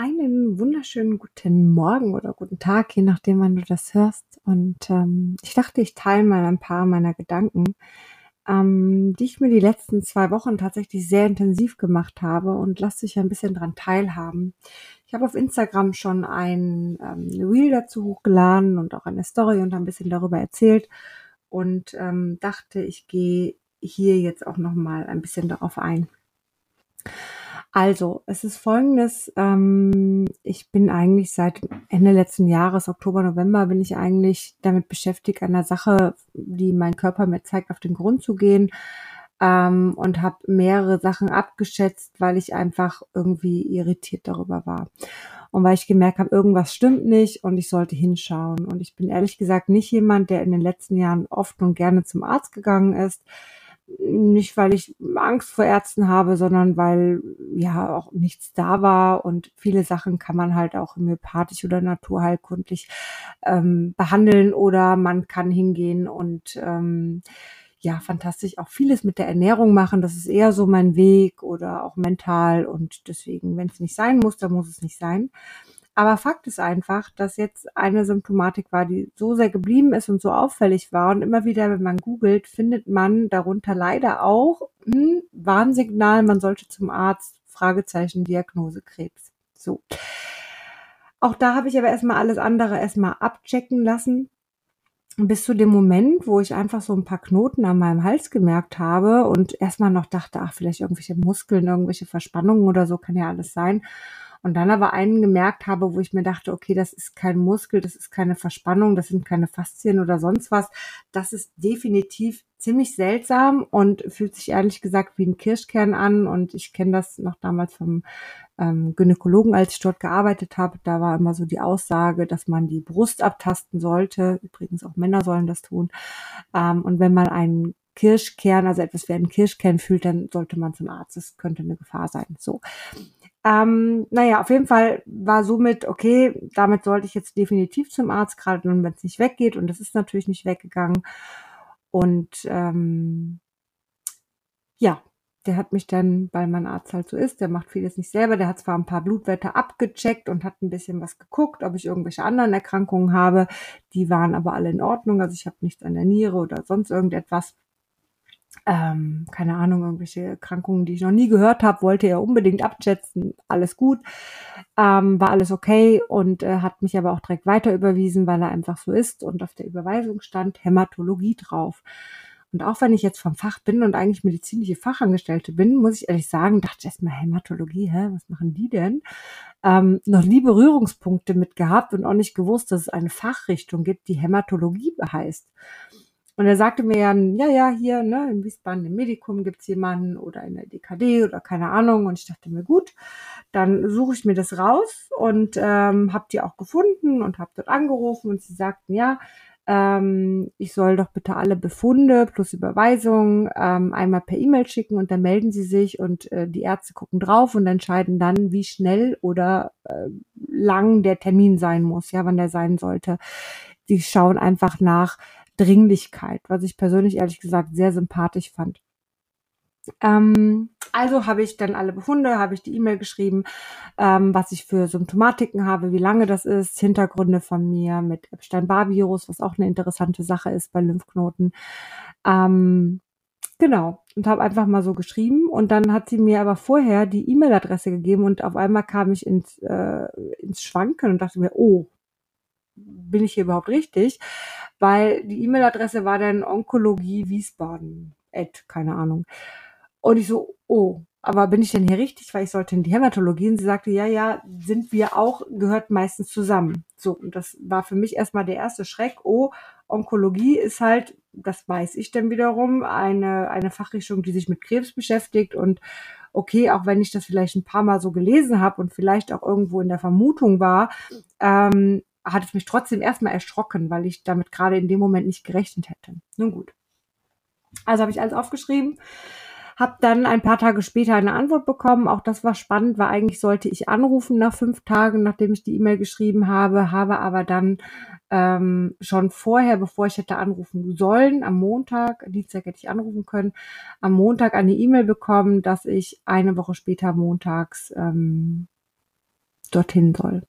Einen wunderschönen guten Morgen oder guten Tag, je nachdem, wann du das hörst. Und ähm, ich dachte, ich teile mal ein paar meiner Gedanken, ähm, die ich mir die letzten zwei Wochen tatsächlich sehr intensiv gemacht habe und lass dich ein bisschen dran teilhaben. Ich habe auf Instagram schon ein ähm, Reel dazu hochgeladen und auch eine Story und ein bisschen darüber erzählt und ähm, dachte, ich gehe hier jetzt auch noch mal ein bisschen darauf ein. Also, es ist folgendes, ähm, ich bin eigentlich seit Ende letzten Jahres, Oktober, November, bin ich eigentlich damit beschäftigt, einer Sache, die mein Körper mir zeigt, auf den Grund zu gehen ähm, und habe mehrere Sachen abgeschätzt, weil ich einfach irgendwie irritiert darüber war. Und weil ich gemerkt habe, irgendwas stimmt nicht und ich sollte hinschauen. Und ich bin ehrlich gesagt nicht jemand, der in den letzten Jahren oft und gerne zum Arzt gegangen ist nicht weil ich Angst vor Ärzten habe, sondern weil ja auch nichts da war und viele Sachen kann man halt auch homöopathisch oder naturheilkundlich ähm, behandeln oder man kann hingehen und ähm, ja, fantastisch auch vieles mit der Ernährung machen. Das ist eher so mein Weg oder auch mental und deswegen, wenn es nicht sein muss, dann muss es nicht sein. Aber Fakt ist einfach, dass jetzt eine Symptomatik war, die so sehr geblieben ist und so auffällig war. Und immer wieder, wenn man googelt, findet man darunter leider auch hm, Warnsignal, man sollte zum Arzt, Fragezeichen, Diagnose Krebs. So. Auch da habe ich aber erstmal alles andere erstmal abchecken lassen. Bis zu dem Moment, wo ich einfach so ein paar Knoten an meinem Hals gemerkt habe und erstmal noch dachte, ach, vielleicht irgendwelche Muskeln, irgendwelche Verspannungen oder so kann ja alles sein. Und dann aber einen gemerkt habe, wo ich mir dachte, okay, das ist kein Muskel, das ist keine Verspannung, das sind keine Faszien oder sonst was. Das ist definitiv ziemlich seltsam und fühlt sich ehrlich gesagt wie ein Kirschkern an. Und ich kenne das noch damals vom ähm, Gynäkologen, als ich dort gearbeitet habe. Da war immer so die Aussage, dass man die Brust abtasten sollte. Übrigens auch Männer sollen das tun. Ähm, und wenn man einen Kirschkern, also etwas wie einen Kirschkern fühlt, dann sollte man zum Arzt. Das könnte eine Gefahr sein. So. Ähm, naja, auf jeden Fall war somit, okay, damit sollte ich jetzt definitiv zum Arzt, gerade wenn es nicht weggeht. Und das ist natürlich nicht weggegangen. Und ähm, ja, der hat mich dann, weil mein Arzt halt so ist, der macht vieles nicht selber, der hat zwar ein paar Blutwerte abgecheckt und hat ein bisschen was geguckt, ob ich irgendwelche anderen Erkrankungen habe. Die waren aber alle in Ordnung. Also ich habe nichts an der Niere oder sonst irgendetwas ähm, keine Ahnung, irgendwelche Erkrankungen, die ich noch nie gehört habe, wollte er unbedingt abschätzen. Alles gut, ähm, war alles okay und äh, hat mich aber auch direkt weiter überwiesen, weil er einfach so ist und auf der Überweisung stand Hämatologie drauf. Und auch wenn ich jetzt vom Fach bin und eigentlich medizinische Fachangestellte bin, muss ich ehrlich sagen, dachte ich erstmal Hämatologie, hä, was machen die denn? Ähm, noch nie Berührungspunkte mit gehabt und auch nicht gewusst, dass es eine Fachrichtung gibt, die Hämatologie heißt. Und er sagte mir ja, ja, ja, hier, ne, in Wiesbaden im Medikum gibt's jemanden oder in der DKD oder keine Ahnung. Und ich dachte mir, gut, dann suche ich mir das raus und ähm, habe die auch gefunden und habe dort angerufen und sie sagten, ja, ähm, ich soll doch bitte alle Befunde plus Überweisung ähm, einmal per E-Mail schicken und dann melden sie sich und äh, die Ärzte gucken drauf und entscheiden dann, wie schnell oder äh, lang der Termin sein muss, ja, wann der sein sollte. Die schauen einfach nach, Dringlichkeit, was ich persönlich ehrlich gesagt sehr sympathisch fand. Ähm, also habe ich dann alle Befunde, habe ich die E-Mail geschrieben, ähm, was ich für Symptomatiken habe, wie lange das ist, Hintergründe von mir mit Epstein-Barr-Virus, was auch eine interessante Sache ist bei Lymphknoten. Ähm, genau, und habe einfach mal so geschrieben und dann hat sie mir aber vorher die E-Mail-Adresse gegeben und auf einmal kam ich ins, äh, ins Schwanken und dachte mir, oh, bin ich hier überhaupt richtig? Weil die E-Mail-Adresse war dann Onkologie Wiesbaden, Ed, keine Ahnung. Und ich so, oh, aber bin ich denn hier richtig? Weil ich sollte in die Hämatologie. Und sie sagte, ja, ja, sind wir auch, gehört meistens zusammen. So, und das war für mich erstmal der erste Schreck. Oh, Onkologie ist halt, das weiß ich dann wiederum, eine, eine Fachrichtung, die sich mit Krebs beschäftigt. Und okay, auch wenn ich das vielleicht ein paar Mal so gelesen habe und vielleicht auch irgendwo in der Vermutung war, ähm, hat es mich trotzdem erstmal erschrocken, weil ich damit gerade in dem Moment nicht gerechnet hätte. Nun gut. Also habe ich alles aufgeschrieben, habe dann ein paar Tage später eine Antwort bekommen. Auch das war spannend, weil eigentlich sollte ich anrufen nach fünf Tagen, nachdem ich die E-Mail geschrieben habe, habe aber dann ähm, schon vorher, bevor ich hätte anrufen sollen, am Montag, Dienstag hätte ich anrufen können, am Montag eine E-Mail bekommen, dass ich eine Woche später montags ähm, dorthin soll.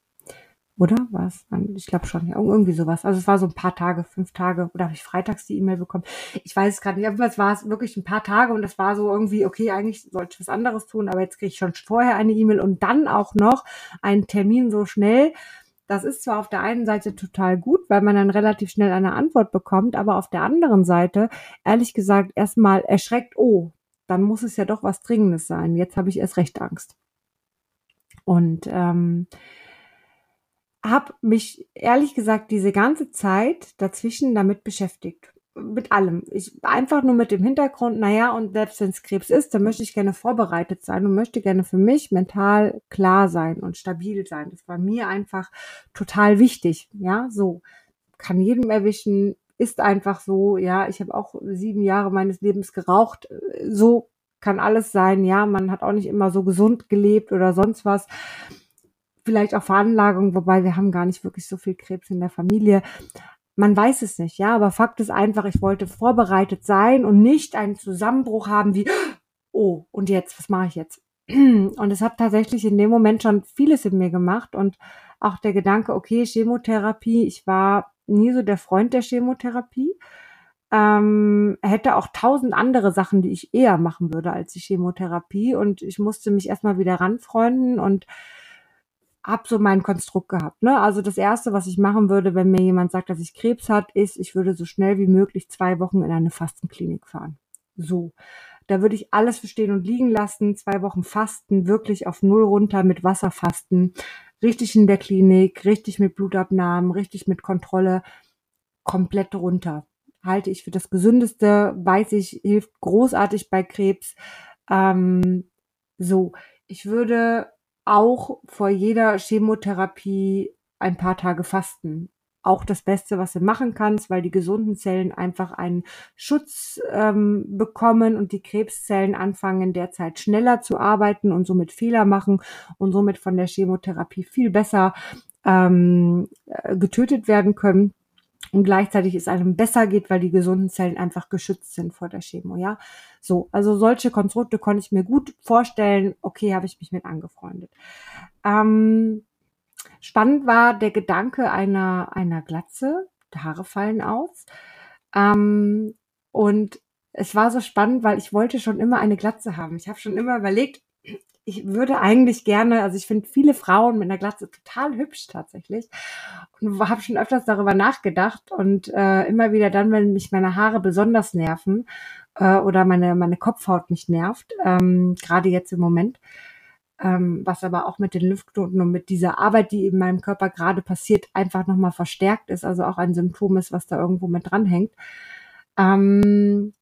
Oder was? Ich glaube schon, ja, irgendwie sowas. Also es war so ein paar Tage, fünf Tage, oder habe ich freitags die E-Mail bekommen? Ich weiß es gerade nicht, es war es wirklich ein paar Tage und das war so irgendwie, okay, eigentlich sollte ich was anderes tun, aber jetzt kriege ich schon vorher eine E-Mail und dann auch noch einen Termin so schnell. Das ist zwar auf der einen Seite total gut, weil man dann relativ schnell eine Antwort bekommt, aber auf der anderen Seite, ehrlich gesagt, erstmal erschreckt, oh, dann muss es ja doch was Dringendes sein. Jetzt habe ich erst recht Angst. Und ähm, habe mich ehrlich gesagt diese ganze Zeit dazwischen damit beschäftigt. Mit allem. Ich einfach nur mit dem Hintergrund, naja, und selbst wenn es Krebs ist, dann möchte ich gerne vorbereitet sein und möchte gerne für mich mental klar sein und stabil sein. Das war mir einfach total wichtig. Ja, so. Kann jedem erwischen, ist einfach so, ja, ich habe auch sieben Jahre meines Lebens geraucht. So kann alles sein, ja, man hat auch nicht immer so gesund gelebt oder sonst was vielleicht auch Veranlagung, wobei wir haben gar nicht wirklich so viel Krebs in der Familie. Man weiß es nicht, ja, aber Fakt ist einfach, ich wollte vorbereitet sein und nicht einen Zusammenbruch haben wie, oh, und jetzt, was mache ich jetzt? Und es hat tatsächlich in dem Moment schon vieles in mir gemacht und auch der Gedanke, okay, Chemotherapie, ich war nie so der Freund der Chemotherapie. Ähm, hätte auch tausend andere Sachen, die ich eher machen würde als die Chemotherapie. Und ich musste mich erstmal wieder ranfreunden und habe so mein Konstrukt gehabt. Ne? Also das Erste, was ich machen würde, wenn mir jemand sagt, dass ich Krebs hat, ist, ich würde so schnell wie möglich zwei Wochen in eine Fastenklinik fahren. So. Da würde ich alles verstehen und liegen lassen, zwei Wochen fasten, wirklich auf Null runter mit Wasser fasten, richtig in der Klinik, richtig mit Blutabnahmen, richtig mit Kontrolle, komplett runter. Halte ich für das Gesündeste, weiß ich, hilft großartig bei Krebs. Ähm, so, ich würde auch vor jeder Chemotherapie ein paar Tage fasten. Auch das Beste, was du machen kannst, weil die gesunden Zellen einfach einen Schutz ähm, bekommen und die Krebszellen anfangen derzeit schneller zu arbeiten und somit Fehler machen und somit von der Chemotherapie viel besser ähm, äh, getötet werden können und gleichzeitig es einem besser geht, weil die gesunden Zellen einfach geschützt sind vor der Chemo, ja. So, also solche Konstrukte konnte ich mir gut vorstellen. Okay, habe ich mich mit angefreundet. Ähm, spannend war der Gedanke einer, einer Glatze. Die Haare fallen aus. Ähm, und es war so spannend, weil ich wollte schon immer eine Glatze haben. Ich habe schon immer überlegt, ich würde eigentlich gerne, also ich finde viele Frauen mit einer Glatze total hübsch tatsächlich und habe schon öfters darüber nachgedacht und äh, immer wieder dann, wenn mich meine Haare besonders nerven äh, oder meine meine Kopfhaut mich nervt, ähm, gerade jetzt im Moment, ähm, was aber auch mit den Lymphknoten und mit dieser Arbeit, die in meinem Körper gerade passiert, einfach nochmal verstärkt ist, also auch ein Symptom ist, was da irgendwo mit dranhängt. Ähm,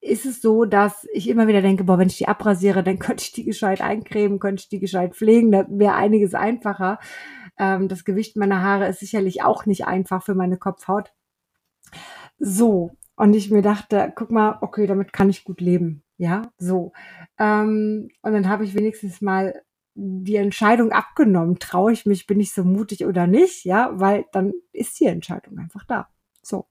ist es so, dass ich immer wieder denke, boah, wenn ich die abrasiere, dann könnte ich die gescheit eincremen, könnte ich die gescheit pflegen, da wäre einiges einfacher. Ähm, das Gewicht meiner Haare ist sicherlich auch nicht einfach für meine Kopfhaut. So, und ich mir dachte, guck mal, okay, damit kann ich gut leben. Ja, so. Ähm, und dann habe ich wenigstens mal die Entscheidung abgenommen, traue ich mich, bin ich so mutig oder nicht, ja, weil dann ist die Entscheidung einfach da. So.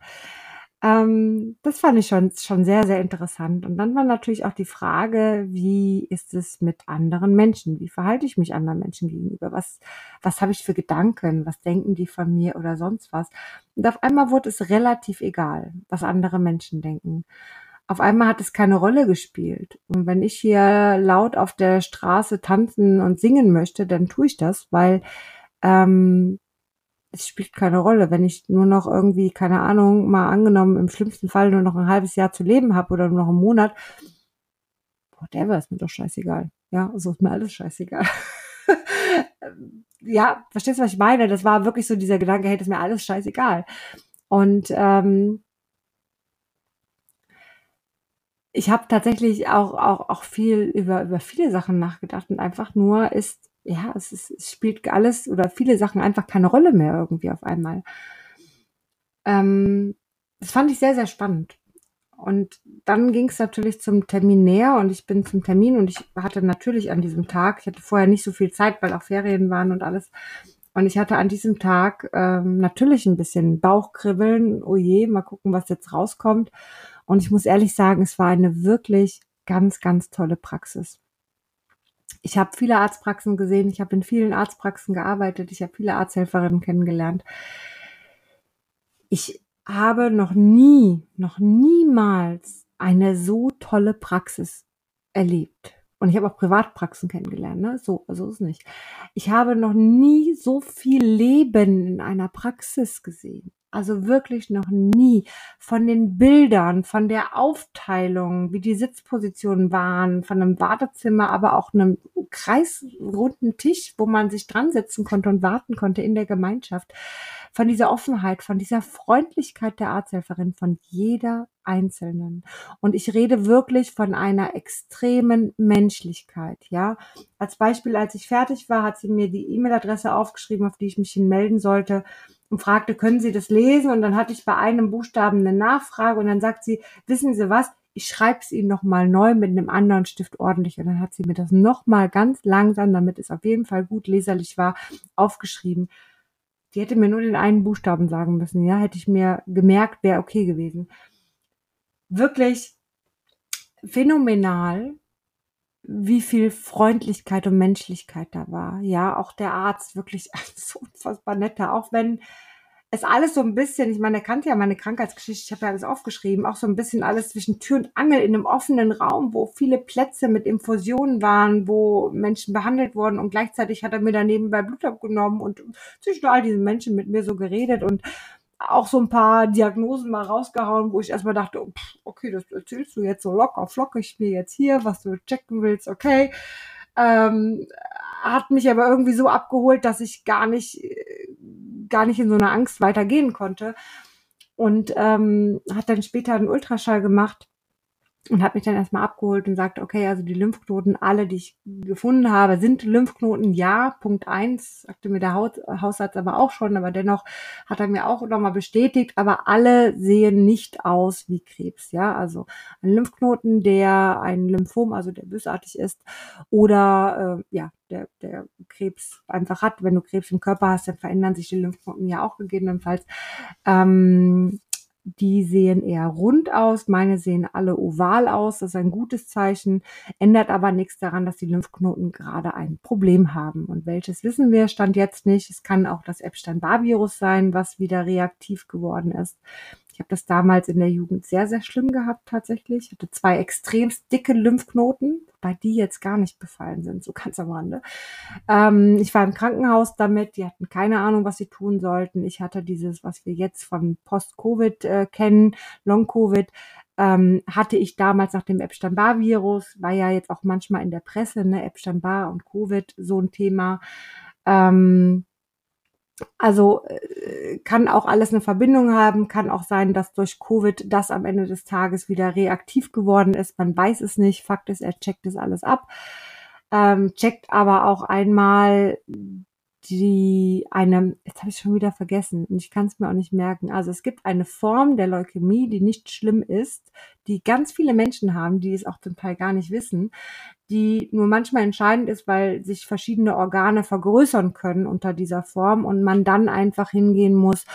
Ähm, das fand ich schon, schon sehr, sehr interessant. Und dann war natürlich auch die Frage, wie ist es mit anderen Menschen? Wie verhalte ich mich anderen Menschen gegenüber? Was, was habe ich für Gedanken? Was denken die von mir oder sonst was? Und auf einmal wurde es relativ egal, was andere Menschen denken. Auf einmal hat es keine Rolle gespielt. Und wenn ich hier laut auf der Straße tanzen und singen möchte, dann tue ich das, weil ähm, es spielt keine Rolle. Wenn ich nur noch irgendwie, keine Ahnung, mal angenommen, im schlimmsten Fall nur noch ein halbes Jahr zu leben habe oder nur noch einen Monat, whatever, ist mir doch scheißegal. Ja, so ist mir alles scheißegal. ja, verstehst du, was ich meine? Das war wirklich so dieser Gedanke, hey, das ist mir alles scheißegal. Und ähm, ich habe tatsächlich auch, auch, auch viel über, über viele Sachen nachgedacht und einfach nur ist ja, es, ist, es spielt alles oder viele Sachen einfach keine Rolle mehr irgendwie auf einmal. Ähm, das fand ich sehr, sehr spannend. Und dann ging es natürlich zum Termin näher und ich bin zum Termin und ich hatte natürlich an diesem Tag, ich hatte vorher nicht so viel Zeit, weil auch Ferien waren und alles. Und ich hatte an diesem Tag ähm, natürlich ein bisschen Bauchkribbeln. Oh je, mal gucken, was jetzt rauskommt. Und ich muss ehrlich sagen, es war eine wirklich ganz, ganz tolle Praxis. Ich habe viele Arztpraxen gesehen, ich habe in vielen Arztpraxen gearbeitet, ich habe viele Arzthelferinnen kennengelernt. Ich habe noch nie, noch niemals eine so tolle Praxis erlebt. Und ich habe auch Privatpraxen kennengelernt, ne? So, so ist es nicht. Ich habe noch nie so viel Leben in einer Praxis gesehen. Also wirklich noch nie. Von den Bildern, von der Aufteilung, wie die Sitzpositionen waren, von einem Wartezimmer, aber auch einem kreisrunden Tisch, wo man sich dran setzen konnte und warten konnte in der Gemeinschaft. Von dieser Offenheit, von dieser Freundlichkeit der Arzthelferin, von jeder Einzelnen. Und ich rede wirklich von einer extremen Menschlichkeit, ja. Als Beispiel, als ich fertig war, hat sie mir die E-Mail-Adresse aufgeschrieben, auf die ich mich hin melden sollte und fragte, können Sie das lesen? Und dann hatte ich bei einem Buchstaben eine Nachfrage und dann sagt sie, wissen Sie was? Ich schreibe es Ihnen nochmal neu mit einem anderen Stift ordentlich. Und dann hat sie mir das nochmal ganz langsam, damit es auf jeden Fall gut leserlich war, aufgeschrieben. Die hätte mir nur den einen Buchstaben sagen müssen, ja, hätte ich mir gemerkt, wäre okay gewesen. Wirklich phänomenal, wie viel Freundlichkeit und Menschlichkeit da war. Ja, auch der Arzt wirklich so unfassbar netter, auch wenn es alles so ein bisschen, ich meine, er kannte ja meine Krankheitsgeschichte, ich habe ja alles aufgeschrieben, auch so ein bisschen alles zwischen Tür und Angel in einem offenen Raum, wo viele Plätze mit Infusionen waren, wo Menschen behandelt wurden und gleichzeitig hat er mir daneben bei Blut abgenommen und zwischen all diesen Menschen mit mir so geredet und auch so ein paar Diagnosen mal rausgehauen, wo ich erstmal dachte, oh, okay, das erzählst du jetzt so locker, flockig mir jetzt hier, was du checken willst, okay. Ähm, hat mich aber irgendwie so abgeholt, dass ich gar nicht, gar nicht in so einer Angst weitergehen konnte. Und ähm, hat dann später einen Ultraschall gemacht und habe mich dann erstmal abgeholt und sagte, okay, also die Lymphknoten, alle, die ich gefunden habe, sind Lymphknoten, ja, Punkt eins, sagte mir der Haut, Hausarzt aber auch schon, aber dennoch hat er mir auch nochmal bestätigt, aber alle sehen nicht aus wie Krebs, ja, also ein Lymphknoten, der ein Lymphom, also der bösartig ist, oder äh, ja, der, der Krebs einfach hat. Wenn du Krebs im Körper hast, dann verändern sich die Lymphknoten ja auch gegebenenfalls. Ähm, die sehen eher rund aus, meine sehen alle oval aus, das ist ein gutes Zeichen, ändert aber nichts daran, dass die Lymphknoten gerade ein Problem haben. Und welches wissen wir, stand jetzt nicht. Es kann auch das Epstein-Barr-Virus sein, was wieder reaktiv geworden ist. Ich habe das damals in der Jugend sehr, sehr schlimm gehabt tatsächlich. Ich hatte zwei extremst dicke Lymphknoten, wobei die jetzt gar nicht befallen sind, so ganz am Rande. Ähm, ich war im Krankenhaus damit, die hatten keine Ahnung, was sie tun sollten. Ich hatte dieses, was wir jetzt von Post-Covid äh, kennen, Long-Covid, ähm, hatte ich damals nach dem Epstein-Barr-Virus, war ja jetzt auch manchmal in der Presse, ne, Epstein-Barr und Covid so ein Thema. Ähm, also äh, kann auch alles eine Verbindung haben, kann auch sein, dass durch Covid das am Ende des Tages wieder reaktiv geworden ist. Man weiß es nicht. Fakt ist, er checkt das alles ab. Ähm, checkt aber auch einmal die eine, jetzt habe ich schon wieder vergessen und ich kann es mir auch nicht merken. Also es gibt eine Form der Leukämie, die nicht schlimm ist, die ganz viele Menschen haben, die es auch zum Teil gar nicht wissen, die nur manchmal entscheidend ist, weil sich verschiedene Organe vergrößern können unter dieser Form und man dann einfach hingehen muss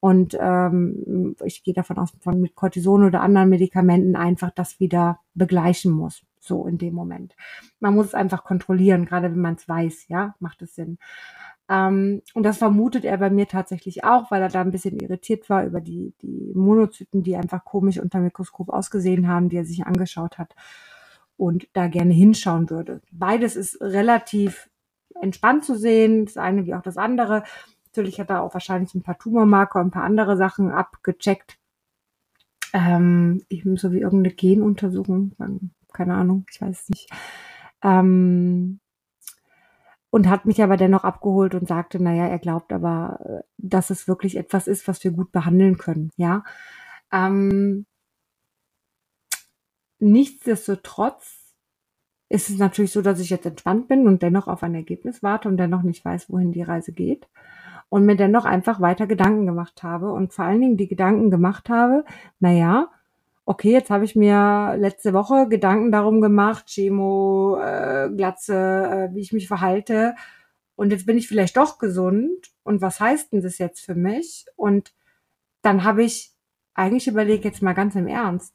und ähm, ich gehe davon aus, von mit Cortison oder anderen Medikamenten einfach das wieder begleichen muss. So in dem Moment. Man muss es einfach kontrollieren, gerade wenn man es weiß, ja, macht es Sinn. Ähm, und das vermutet er bei mir tatsächlich auch, weil er da ein bisschen irritiert war über die, die Monozyten, die einfach komisch unter Mikroskop ausgesehen haben, die er sich angeschaut hat und da gerne hinschauen würde. Beides ist relativ entspannt zu sehen, das eine wie auch das andere. Natürlich hat er auch wahrscheinlich ein paar Tumormarker und ein paar andere Sachen abgecheckt. Ähm, ebenso wie irgendeine Genuntersuchung, keine Ahnung, ich weiß es nicht. Ähm, und hat mich aber dennoch abgeholt und sagte, naja, er glaubt aber, äh, dass es wirklich etwas ist, was wir gut behandeln können, ja. Ähm, nichtsdestotrotz ist es natürlich so, dass ich jetzt entspannt bin und dennoch auf ein Ergebnis warte und dennoch nicht weiß, wohin die Reise geht und mir dennoch einfach weiter Gedanken gemacht habe und vor allen Dingen die Gedanken gemacht habe, naja, okay, jetzt habe ich mir letzte Woche Gedanken darum gemacht, Chemo, äh, Glatze, äh, wie ich mich verhalte. Und jetzt bin ich vielleicht doch gesund. Und was heißt denn das jetzt für mich? Und dann habe ich eigentlich überlegt, jetzt mal ganz im Ernst,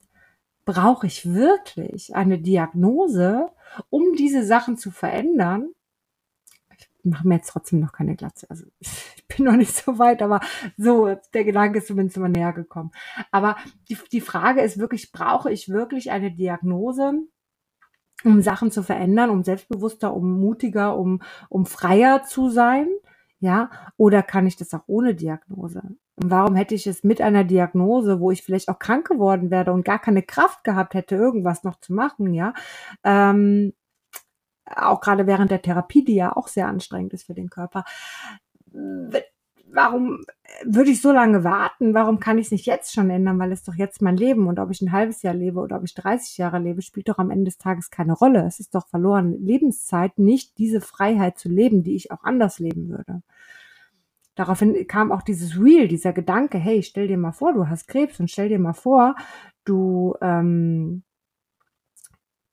brauche ich wirklich eine Diagnose, um diese Sachen zu verändern? Ich mache mir jetzt trotzdem noch keine Glatze. Also ich bin noch nicht so weit, aber so, der Gedanke ist zumindest immer näher gekommen. Aber die, die Frage ist wirklich, brauche ich wirklich eine Diagnose, um Sachen zu verändern, um selbstbewusster, um mutiger, um, um freier zu sein? Ja, oder kann ich das auch ohne Diagnose? Und warum hätte ich es mit einer Diagnose, wo ich vielleicht auch krank geworden werde und gar keine Kraft gehabt hätte, irgendwas noch zu machen, ja? Ähm, auch gerade während der Therapie, die ja auch sehr anstrengend ist für den Körper. Warum würde ich so lange warten? Warum kann ich es nicht jetzt schon ändern? Weil es doch jetzt mein Leben und ob ich ein halbes Jahr lebe oder ob ich 30 Jahre lebe, spielt doch am Ende des Tages keine Rolle. Es ist doch verloren Lebenszeit, nicht diese Freiheit zu leben, die ich auch anders leben würde. Daraufhin kam auch dieses Real, dieser Gedanke, hey, stell dir mal vor, du hast Krebs und stell dir mal vor, du, ähm, äh,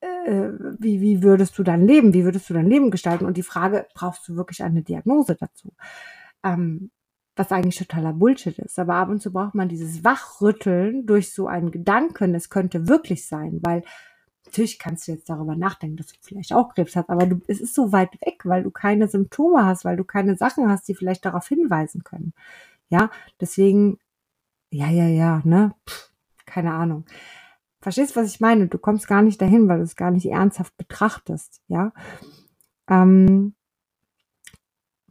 wie, wie würdest du dein Leben, wie würdest du dein Leben gestalten? Und die Frage, brauchst du wirklich eine Diagnose dazu? Ähm, was eigentlich totaler Bullshit ist. Aber ab und zu braucht man dieses Wachrütteln durch so einen Gedanken, es könnte wirklich sein, weil natürlich kannst du jetzt darüber nachdenken, dass du vielleicht auch Krebs hast, aber du, es ist so weit weg, weil du keine Symptome hast, weil du keine Sachen hast, die vielleicht darauf hinweisen können. Ja, deswegen, ja, ja, ja, ne, Pff, keine Ahnung. Verstehst, was ich meine? Du kommst gar nicht dahin, weil du es gar nicht ernsthaft betrachtest, ja. Ähm,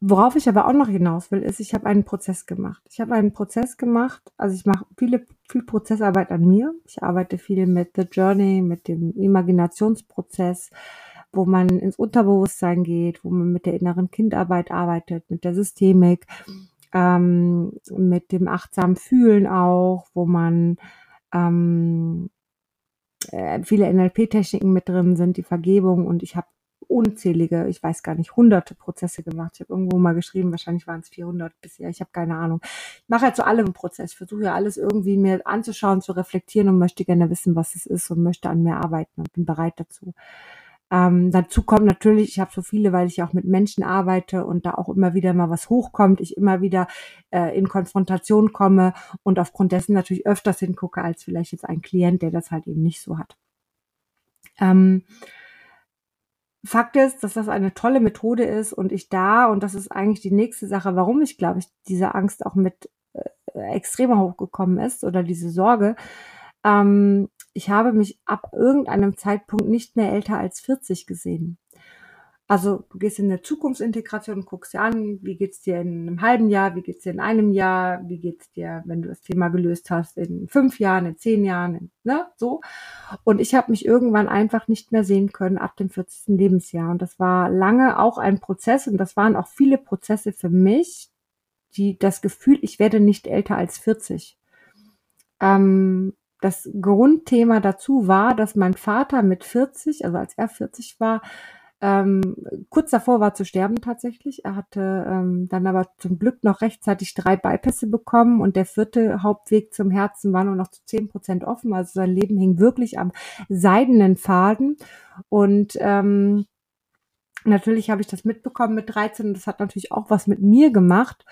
Worauf ich aber auch noch hinaus will, ist, ich habe einen Prozess gemacht. Ich habe einen Prozess gemacht, also ich mache viele, viel Prozessarbeit an mir. Ich arbeite viel mit The Journey, mit dem Imaginationsprozess, wo man ins Unterbewusstsein geht, wo man mit der inneren Kindarbeit arbeitet, mit der Systemik, ähm, mit dem achtsamen Fühlen auch, wo man ähm, äh, viele NLP-Techniken mit drin sind, die Vergebung und ich habe unzählige, ich weiß gar nicht, hunderte Prozesse gemacht. Ich habe irgendwo mal geschrieben, wahrscheinlich waren es 400 bisher, ich habe keine Ahnung. Ich mache ja zu allem einen Prozess, versuche ja alles irgendwie mir anzuschauen, zu reflektieren und möchte gerne wissen, was es ist und möchte an mir arbeiten und bin bereit dazu. Ähm, dazu kommt natürlich, ich habe so viele, weil ich auch mit Menschen arbeite und da auch immer wieder mal was hochkommt, ich immer wieder äh, in Konfrontation komme und aufgrund dessen natürlich öfters hingucke als vielleicht jetzt ein Klient, der das halt eben nicht so hat. Ähm, Fakt ist, dass das eine tolle Methode ist und ich da, und das ist eigentlich die nächste Sache, warum ich glaube ich diese Angst auch mit äh, extremer hochgekommen ist oder diese Sorge. Ähm, ich habe mich ab irgendeinem Zeitpunkt nicht mehr älter als 40 gesehen. Also du gehst in eine Zukunftsintegration und guckst dir an, wie geht's dir in einem halben Jahr, wie geht's dir in einem Jahr, wie geht's dir, wenn du das Thema gelöst hast, in fünf Jahren, in zehn Jahren, in, ne, so. Und ich habe mich irgendwann einfach nicht mehr sehen können ab dem 40. Lebensjahr. Und das war lange auch ein Prozess und das waren auch viele Prozesse für mich, die das Gefühl, ich werde nicht älter als 40. Ähm, das Grundthema dazu war, dass mein Vater mit 40, also als er 40 war, ähm, kurz davor war zu sterben tatsächlich. Er hatte ähm, dann aber zum Glück noch rechtzeitig drei Bypässe bekommen und der vierte Hauptweg zum Herzen war nur noch zu zehn Prozent offen. Also sein Leben hing wirklich am seidenen Faden. Und ähm, natürlich habe ich das mitbekommen mit 13 und das hat natürlich auch was mit mir gemacht.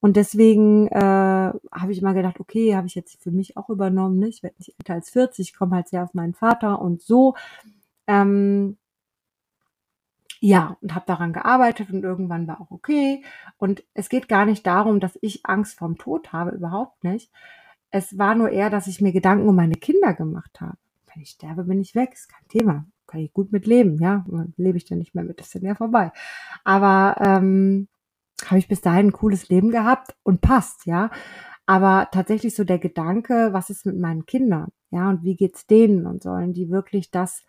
Und deswegen äh, habe ich immer gedacht, okay, habe ich jetzt für mich auch übernommen. Ne? Ich werde nicht älter als 40, ich komme halt sehr auf meinen Vater und so. Ähm, ja, und habe daran gearbeitet und irgendwann war auch okay. Und es geht gar nicht darum, dass ich Angst vorm Tod habe, überhaupt nicht. Es war nur eher, dass ich mir Gedanken um meine Kinder gemacht habe. Wenn ich sterbe, bin ich weg, ist kein Thema. Kann ich gut mit leben, ja. Lebe ich dann nicht mehr mit, ist dann ja vorbei. Aber ähm, habe ich bis dahin ein cooles Leben gehabt und passt, ja. Aber tatsächlich so der Gedanke, was ist mit meinen Kindern, ja, und wie geht's denen und sollen die wirklich das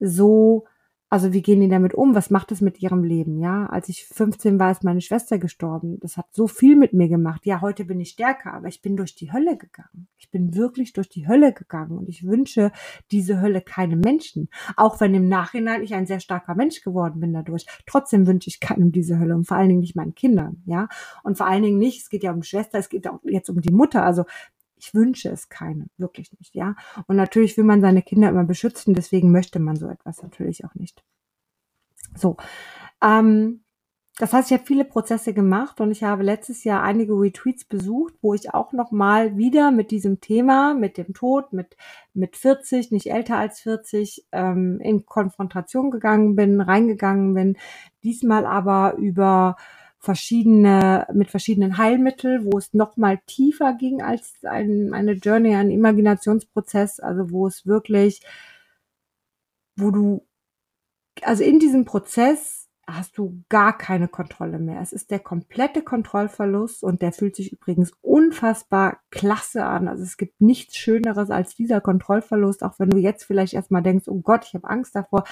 so also wie gehen die damit um? Was macht es mit ihrem Leben? Ja, als ich 15 war, ist meine Schwester gestorben. Das hat so viel mit mir gemacht. Ja, heute bin ich stärker, aber ich bin durch die Hölle gegangen. Ich bin wirklich durch die Hölle gegangen und ich wünsche diese Hölle keinem Menschen. Auch wenn im Nachhinein ich ein sehr starker Mensch geworden bin dadurch. Trotzdem wünsche ich keinem diese Hölle und vor allen Dingen nicht meinen Kindern. Ja, und vor allen Dingen nicht. Es geht ja um Schwester, es geht auch jetzt um die Mutter. Also ich wünsche es keinem, wirklich nicht, ja. Und natürlich will man seine Kinder immer beschützen, deswegen möchte man so etwas natürlich auch nicht. So. Ähm, das heißt, ich habe viele Prozesse gemacht und ich habe letztes Jahr einige Retweets besucht, wo ich auch noch mal wieder mit diesem Thema, mit dem Tod, mit mit 40, nicht älter als 40, ähm, in Konfrontation gegangen bin, reingegangen bin. Diesmal aber über verschiedene mit verschiedenen Heilmitteln, wo es noch mal tiefer ging als ein, eine Journey, ein Imaginationsprozess, also wo es wirklich, wo du also in diesem Prozess hast du gar keine Kontrolle mehr. Es ist der komplette Kontrollverlust und der fühlt sich übrigens unfassbar klasse an. Also es gibt nichts Schöneres als dieser Kontrollverlust, auch wenn du jetzt vielleicht erstmal denkst, oh Gott, ich habe Angst davor.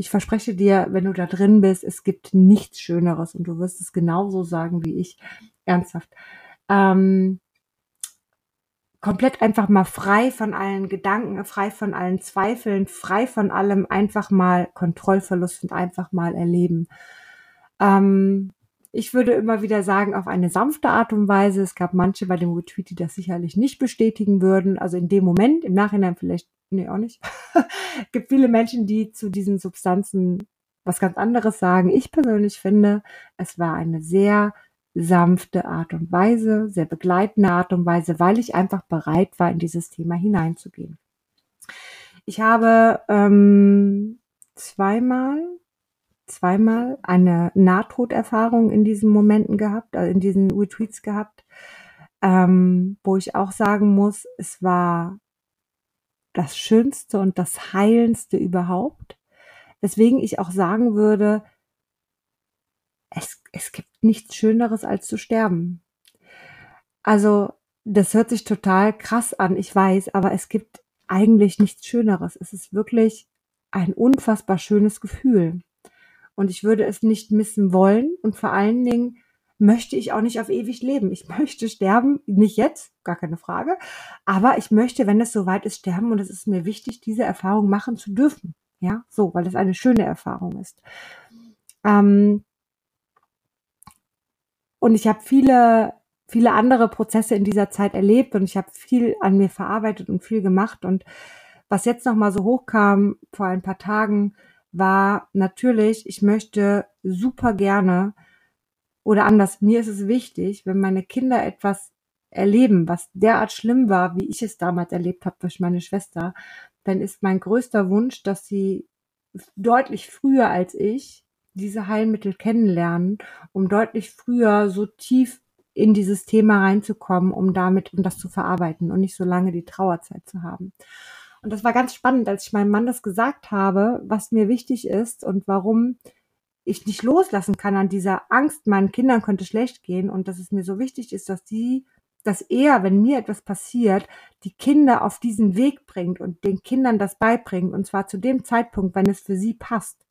Ich verspreche dir, wenn du da drin bist, es gibt nichts Schöneres und du wirst es genauso sagen wie ich. Ernsthaft. Ähm, komplett einfach mal frei von allen Gedanken, frei von allen Zweifeln, frei von allem, einfach mal Kontrollverlust und einfach mal erleben. Ähm, ich würde immer wieder sagen, auf eine sanfte Art und Weise. Es gab manche bei dem Retweet, die das sicherlich nicht bestätigen würden. Also in dem Moment, im Nachhinein vielleicht, nee, auch nicht. gibt viele Menschen, die zu diesen Substanzen was ganz anderes sagen. Ich persönlich finde, es war eine sehr sanfte Art und Weise, sehr begleitende Art und Weise, weil ich einfach bereit war, in dieses Thema hineinzugehen. Ich habe ähm, zweimal, zweimal eine Nahtoderfahrung in diesen Momenten gehabt, also in diesen Retweets gehabt, ähm, wo ich auch sagen muss, es war das Schönste und das Heilendste überhaupt. Deswegen ich auch sagen würde, es, es gibt nichts Schöneres als zu sterben. Also, das hört sich total krass an, ich weiß, aber es gibt eigentlich nichts Schöneres. Es ist wirklich ein unfassbar schönes Gefühl. Und ich würde es nicht missen wollen. Und vor allen Dingen möchte ich auch nicht auf ewig leben. Ich möchte sterben, nicht jetzt, gar keine Frage. Aber ich möchte, wenn es soweit ist, sterben. Und es ist mir wichtig, diese Erfahrung machen zu dürfen. Ja, so, weil es eine schöne Erfahrung ist. Ähm, und ich habe viele, viele andere Prozesse in dieser Zeit erlebt und ich habe viel an mir verarbeitet und viel gemacht. Und was jetzt nochmal so hochkam vor ein paar Tagen, war natürlich, ich möchte super gerne oder anders, mir ist es wichtig, wenn meine Kinder etwas erleben, was derart schlimm war, wie ich es damals erlebt habe durch meine Schwester, dann ist mein größter Wunsch, dass sie deutlich früher als ich diese Heilmittel kennenlernen, um deutlich früher so tief in dieses Thema reinzukommen, um damit, um das zu verarbeiten und nicht so lange die Trauerzeit zu haben. Und das war ganz spannend, als ich meinem Mann das gesagt habe, was mir wichtig ist und warum ich nicht loslassen kann an dieser Angst, meinen Kindern könnte schlecht gehen und dass es mir so wichtig ist, dass die, dass er, wenn mir etwas passiert, die Kinder auf diesen Weg bringt und den Kindern das beibringt und zwar zu dem Zeitpunkt, wenn es für sie passt.